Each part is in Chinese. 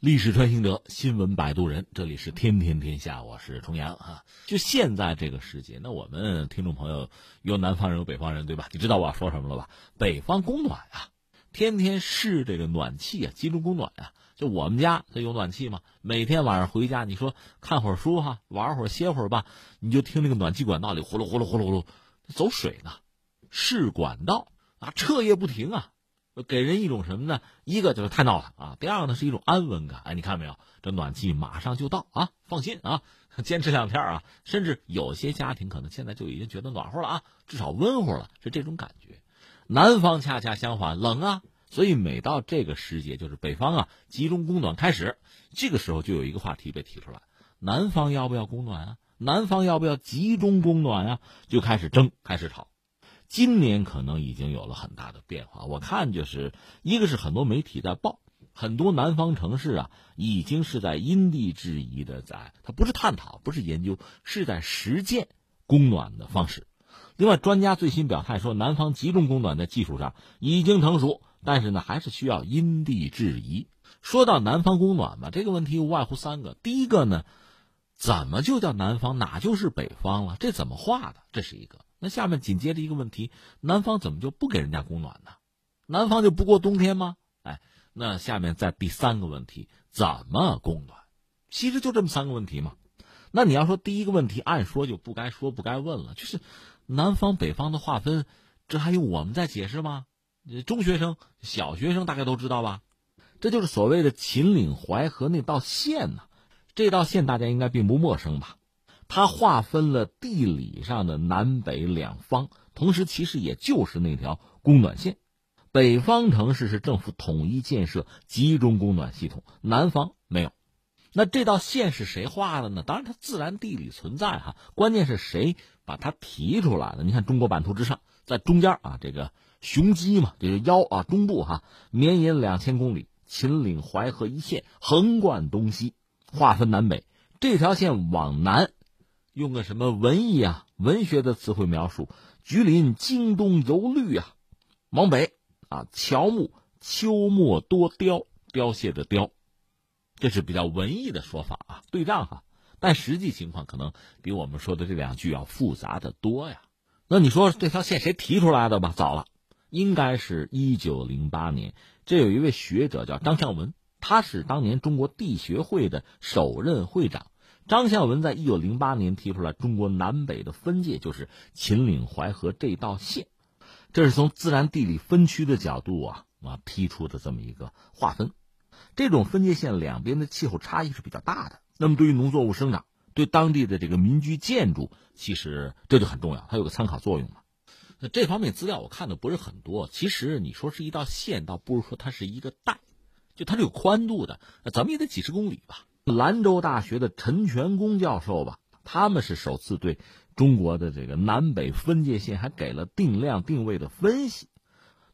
历史穿行者，新闻摆渡人，这里是天天天下，我是重阳啊。就现在这个世界，那我们听众朋友有南方人有北方人，对吧？你知道我要说什么了吧？北方供暖啊，天天试这个暖气啊，集中供暖啊。就我们家它有暖气嘛，每天晚上回家，你说看会儿书哈，玩会儿歇会儿吧，你就听那个暖气管道里呼噜呼噜呼噜呼噜走水呢，试管道啊，彻夜不停啊。给人一种什么呢？一个就是太闹腾啊，第二个呢是一种安稳感。哎，你看没有？这暖气马上就到啊，放心啊，坚持两天啊，甚至有些家庭可能现在就已经觉得暖和了啊，至少温乎了，是这种感觉。南方恰恰相反，冷啊。所以每到这个时节，就是北方啊集中供暖开始，这个时候就有一个话题被提出来：南方要不要供暖啊？南方要不要集中供暖啊？就开始争，开始吵。今年可能已经有了很大的变化，我看就是一个是很多媒体在报，很多南方城市啊，已经是在因地制宜的在，它不是探讨，不是研究，是在实践供暖的方式。另外，专家最新表态说，南方集中供暖在技术上已经成熟，但是呢，还是需要因地制宜。说到南方供暖吧，这个问题无外乎三个：第一个呢，怎么就叫南方，哪就是北方了？这怎么画的？这是一个。那下面紧接着一个问题：南方怎么就不给人家供暖呢？南方就不过冬天吗？哎，那下面再第三个问题：怎么供暖？其实就这么三个问题嘛。那你要说第一个问题，按说就不该说、不该问了，就是南方北方的划分，这还用我们再解释吗？中学生、小学生大概都知道吧？这就是所谓的秦岭淮河那道线呢。这道线大家应该并不陌生吧？它划分了地理上的南北两方，同时其实也就是那条供暖线。北方城市是政府统一建设集中供暖系统，南方没有。那这道线是谁画的呢？当然它自然地理存在哈，关键是谁把它提出来的？你看中国版图之上，在中间啊，这个雄鸡嘛，这个腰啊，中部哈，绵延两千公里，秦岭淮河一线横贯东西，划分南北。这条线往南。用个什么文艺啊、文学的词汇描述，橘林京东油绿啊，往北啊，乔木秋末多凋，凋谢的凋，这是比较文艺的说法啊，对仗哈。但实际情况可能比我们说的这两句要复杂的多呀。那你说这条线谁提出来的吧？早了，应该是一九零八年，这有一位学者叫张向文，他是当年中国地学会的首任会长。张孝文在一九零八年提出来，中国南北的分界就是秦岭淮河这道线，这是从自然地理分区的角度啊啊提出的这么一个划分。这种分界线两边的气候差异是比较大的，那么对于农作物生长，对当地的这个民居建筑，其实这就很重要，它有个参考作用嘛。那这方面资料我看的不是很多，其实你说是一道线，倒不如说它是一个带，就它是有宽度的，咱们也得几十公里吧。兰州大学的陈全功教授吧，他们是首次对中国的这个南北分界线还给了定量定位的分析，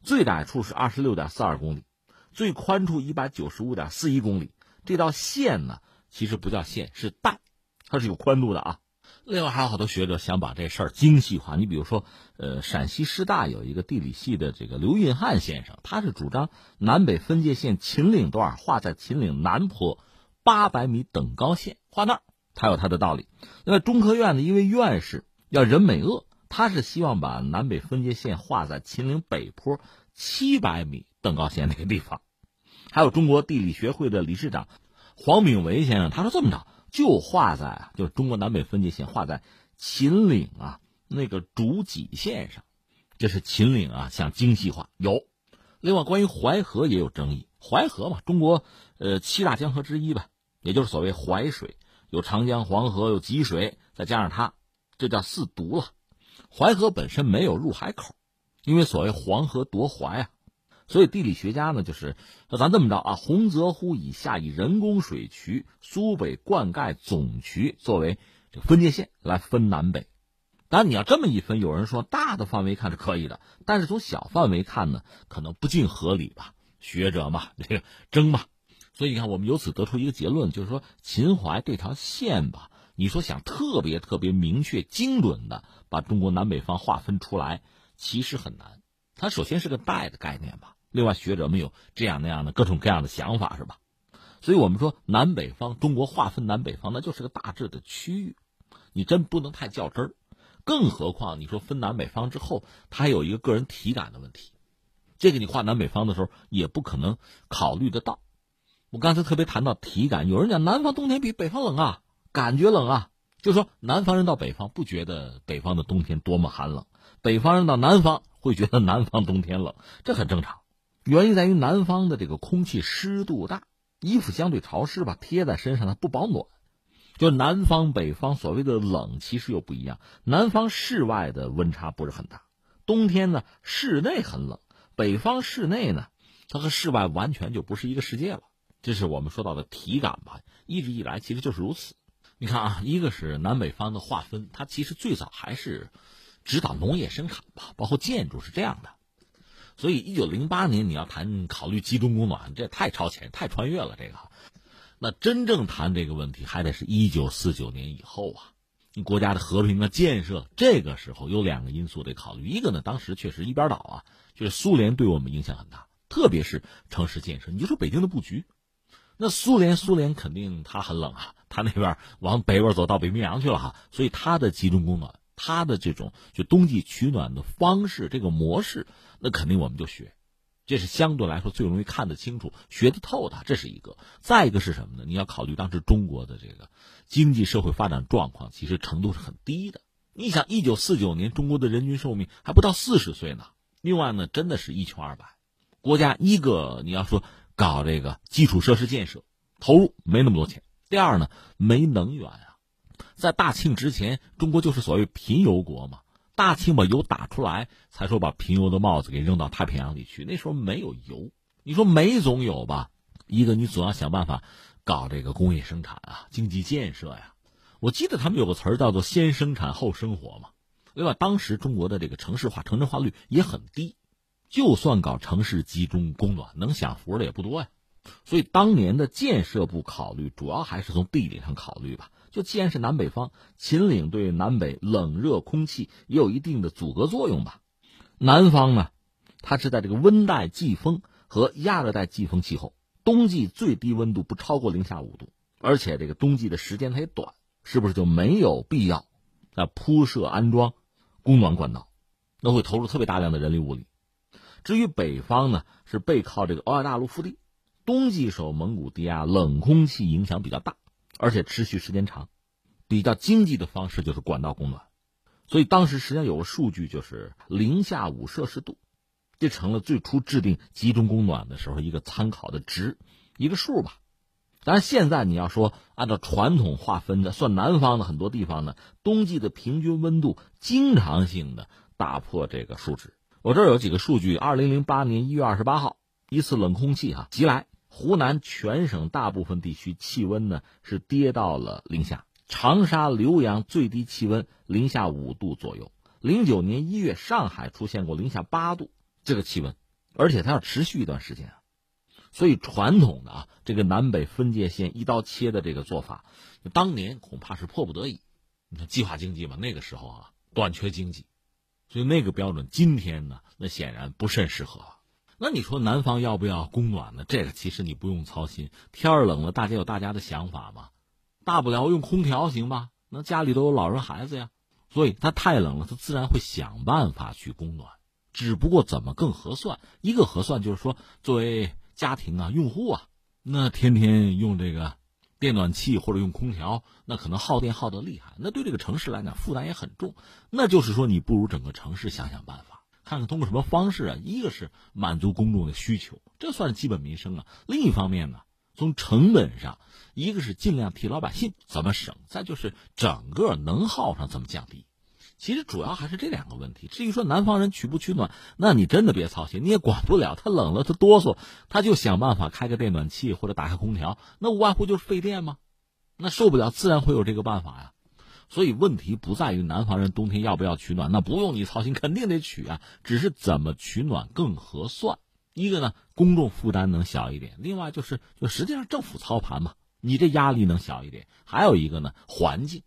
最窄处是二十六点四二公里，最宽处一百九十五点四一公里。这道线呢，其实不叫线，是带，它是有宽度的啊。另外还有好多学者想把这事儿精细化，你比如说，呃，陕西师大有一个地理系的这个刘运汉先生，他是主张南北分界线秦岭段画在秦岭南坡。八百米等高线画那儿，他有他的道理。那中科院的一位院士叫任美鄂，他是希望把南北分界线画在秦岭北坡七百米等高线那个地方。还有中国地理学会的理事长黄炳维先生，他说这么着就画在，就是中国南北分界线画在秦岭啊那个主脊线上，这是秦岭啊想精细化有。另外，关于淮河也有争议，淮河嘛，中国呃七大江河之一吧。也就是所谓淮水，有长江、黄河，有济水，再加上它，这叫四渎了。淮河本身没有入海口，因为所谓黄河夺淮啊，所以地理学家呢，就是那咱这么着啊，洪泽湖以下以人工水渠、苏北灌溉总渠作为这个分界线来分南北。当然，你要这么一分，有人说大的范围看是可以的，但是从小范围看呢，可能不尽合理吧？学者嘛，这个争嘛。所以你看，我们由此得出一个结论，就是说秦淮这条线吧，你说想特别特别明确、精准的把中国南北方划分出来，其实很难。它首先是个带的概念吧，另外学者们有这样那样的各种各样的想法，是吧？所以我们说南北方，中国划分南北方，那就是个大致的区域，你真不能太较真儿。更何况你说分南北方之后，它还有一个个人体感的问题，这个你画南北方的时候也不可能考虑得到。我刚才特别谈到体感，有人讲南方冬天比北方冷啊，感觉冷啊，就说南方人到北方不觉得北方的冬天多么寒冷，北方人到南方会觉得南方冬天冷，这很正常。原因在于南方的这个空气湿度大，衣服相对潮湿吧，贴在身上它不保暖。就南方北方所谓的冷，其实又不一样。南方室外的温差不是很大，冬天呢室内很冷；北方室内呢，它和室外完全就不是一个世界了。这是我们说到的体感吧，一直以来其实就是如此。你看啊，一个是南北方的划分，它其实最早还是指导农业生产吧，包括建筑是这样的。所以，一九零八年你要谈考虑集中供暖，这太超前、太穿越了。这个，那真正谈这个问题，还得是一九四九年以后啊。国家的和平的建设，这个时候有两个因素得考虑。一个呢，当时确实一边倒啊，就是苏联对我们影响很大，特别是城市建设。你就说北京的布局。那苏联，苏联肯定它很冷啊，它那边往北边走到北冰洋去了哈，所以它的集中供暖，它的这种就冬季取暖的方式，这个模式，那肯定我们就学，这是相对来说最容易看得清楚、学得透的，这是一个。再一个是什么呢？你要考虑当时中国的这个经济社会发展状况，其实程度是很低的。你想，一九四九年中国的人均寿命还不到四十岁呢，另外呢，真的是一穷二白，国家一个你要说。搞这个基础设施建设，投入没那么多钱。第二呢，没能源啊，在大庆之前，中国就是所谓贫油国嘛。大庆把油打出来，才说把贫油的帽子给扔到太平洋里去。那时候没有油，你说煤总有吧？一个你总要想办法搞这个工业生产啊，经济建设呀。我记得他们有个词儿叫做“先生产后生活”嘛，另外？当时中国的这个城市化、城镇化率也很低。就算搞城市集中供暖，能享福的也不多呀。所以当年的建设部考虑，主要还是从地理上考虑吧。就既然是南北方，秦岭对南北冷热空气也有一定的阻隔作用吧。南方呢，它是在这个温带季风和亚热带季风气候，冬季最低温度不超过零下五度，而且这个冬季的时间它也短，是不是就没有必要啊铺设安装供暖管道？那会投入特别大量的人力物力。至于北方呢，是背靠这个欧亚大陆腹地，冬季受蒙古低压冷空气影响比较大，而且持续时间长，比较经济的方式就是管道供暖。所以当时实际上有个数据，就是零下五摄氏度，这成了最初制定集中供暖的时候一个参考的值，一个数吧。当然现在你要说按照传统划分的，算南方的很多地方呢，冬季的平均温度经常性的打破这个数值。我这儿有几个数据：二零零八年一月二十八号，一次冷空气哈袭来，湖南全省大部分地区气温呢是跌到了零下，长沙、浏阳最低气温零下五度左右。零九年一月，上海出现过零下八度这个气温，而且它要持续一段时间啊。所以传统的啊这个南北分界线一刀切的这个做法，当年恐怕是迫不得已。你看计划经济嘛，那个时候啊短缺经济。所以那个标准今天呢，那显然不甚适合。那你说南方要不要供暖呢？这个其实你不用操心，天冷了，大家有大家的想法嘛。大不了用空调行吧？那家里都有老人孩子呀，所以他太冷了，他自然会想办法去供暖。只不过怎么更合算？一个合算就是说，作为家庭啊用户啊，那天天用这个。电暖气或者用空调，那可能耗电耗得厉害，那对这个城市来讲负担也很重。那就是说，你不如整个城市想想办法，看看通过什么方式啊？一个是满足公众的需求，这算是基本民生啊。另一方面呢，从成本上，一个是尽量替老百姓怎么省，再就是整个能耗上怎么降低。其实主要还是这两个问题。至于说南方人取不取暖，那你真的别操心，你也管不了。他冷了，他哆嗦，他就想办法开个电暖气或者打开空调，那无外乎就是费电吗？那受不了，自然会有这个办法呀。所以问题不在于南方人冬天要不要取暖，那不用你操心，肯定得取啊。只是怎么取暖更合算。一个呢，公众负担能小一点；另外就是，就实际上政府操盘嘛，你这压力能小一点。还有一个呢，环境，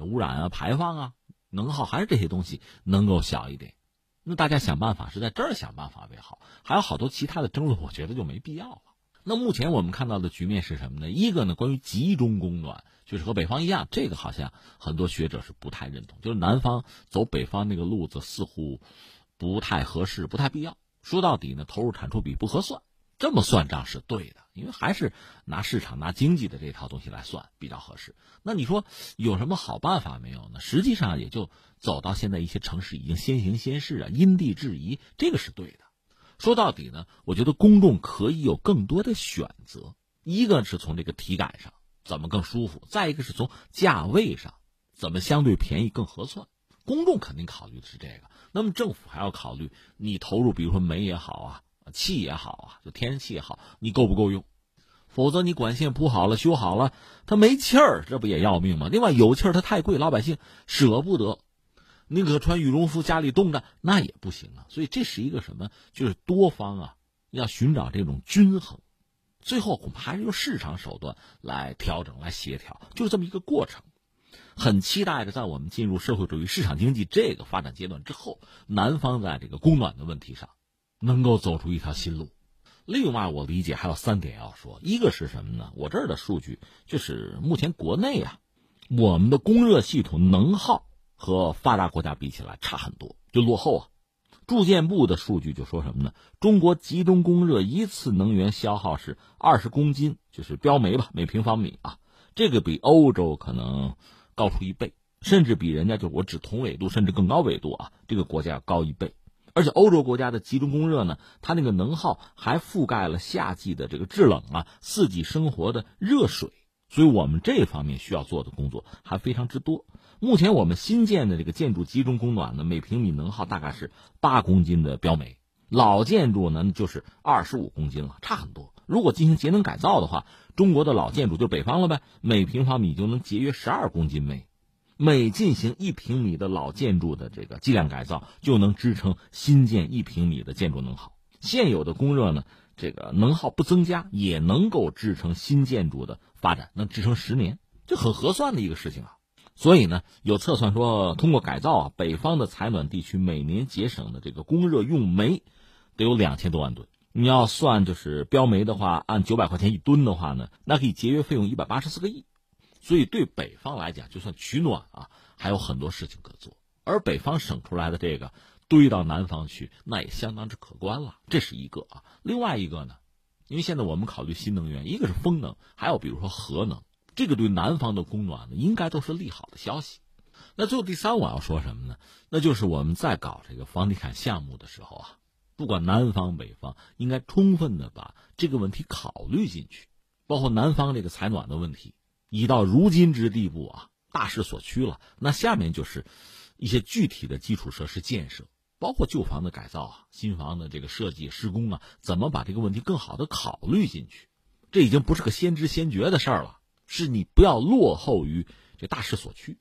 污染啊，排放啊。能耗还是这些东西能够小一点，那大家想办法是在这儿想办法为好，还有好多其他的争论，我觉得就没必要了。那目前我们看到的局面是什么呢？一个呢，关于集中供暖，就是和北方一样，这个好像很多学者是不太认同，就是南方走北方那个路子似乎不太合适，不太必要。说到底呢，投入产出比不合算，这么算账是对的，因为还是拿市场、拿经济的这套东西来算比较合适。那你说有什么好办法没有呢？实际上也就走到现在，一些城市已经先行先试啊，因地制宜，这个是对的。说到底呢，我觉得公众可以有更多的选择。一个是从这个体感上怎么更舒服，再一个是从价位上怎么相对便宜更合算。公众肯定考虑的是这个，那么政府还要考虑你投入，比如说煤也好啊，气也好啊，就天然气也好，你够不够用？否则你管线铺好了、修好了，它没气儿，这不也要命吗？另外有气儿它太贵，老百姓舍不得。宁可穿羽绒服家里冻着，那也不行啊。所以这是一个什么？就是多方啊，要寻找这种均衡，最后恐怕还是用市场手段来调整、来协调，就是这么一个过程。很期待着，在我们进入社会主义市场经济这个发展阶段之后，南方在这个供暖的问题上，能够走出一条新路。另外，我理解还有三点要说，一个是什么呢？我这儿的数据就是目前国内啊，我们的供热系统能耗。和发达国家比起来差很多，就落后啊。住建部的数据就说什么呢？中国集中供热一次能源消耗是二十公斤，就是标煤吧，每平方米啊。这个比欧洲可能高出一倍，甚至比人家就我指同纬度甚至更高纬度啊，这个国家要高一倍。而且欧洲国家的集中供热呢，它那个能耗还覆盖了夏季的这个制冷啊，四季生活的热水，所以我们这方面需要做的工作还非常之多。目前我们新建的这个建筑集中供暖呢，每平米能耗大概是八公斤的标煤，老建筑呢就是二十五公斤了，差很多。如果进行节能改造的话，中国的老建筑就北方了呗，每平方米就能节约十二公斤煤。每进行一平米的老建筑的这个计量改造，就能支撑新建一平米的建筑能耗。现有的供热呢，这个能耗不增加，也能够支撑新建筑的发展，能支撑十年，这很合算的一个事情啊。所以呢，有测算说，通过改造啊，北方的采暖地区每年节省的这个供热用煤，得有两千多万吨。你要算就是标煤的话，按九百块钱一吨的话呢，那可以节约费用一百八十四个亿。所以对北方来讲，就算取暖啊，还有很多事情可做。而北方省出来的这个堆到南方去，那也相当之可观了。这是一个啊。另外一个呢，因为现在我们考虑新能源，一个是风能，还有比如说核能。这个对南方的供暖呢，应该都是利好的消息。那最后第三，我要说什么呢？那就是我们在搞这个房地产项目的时候啊，不管南方北方，应该充分的把这个问题考虑进去，包括南方这个采暖的问题，已到如今之地步啊，大势所趋了。那下面就是一些具体的基础设施建设，包括旧房的改造啊，新房的这个设计施工啊，怎么把这个问题更好的考虑进去？这已经不是个先知先觉的事儿了。是你不要落后于这大势所趋。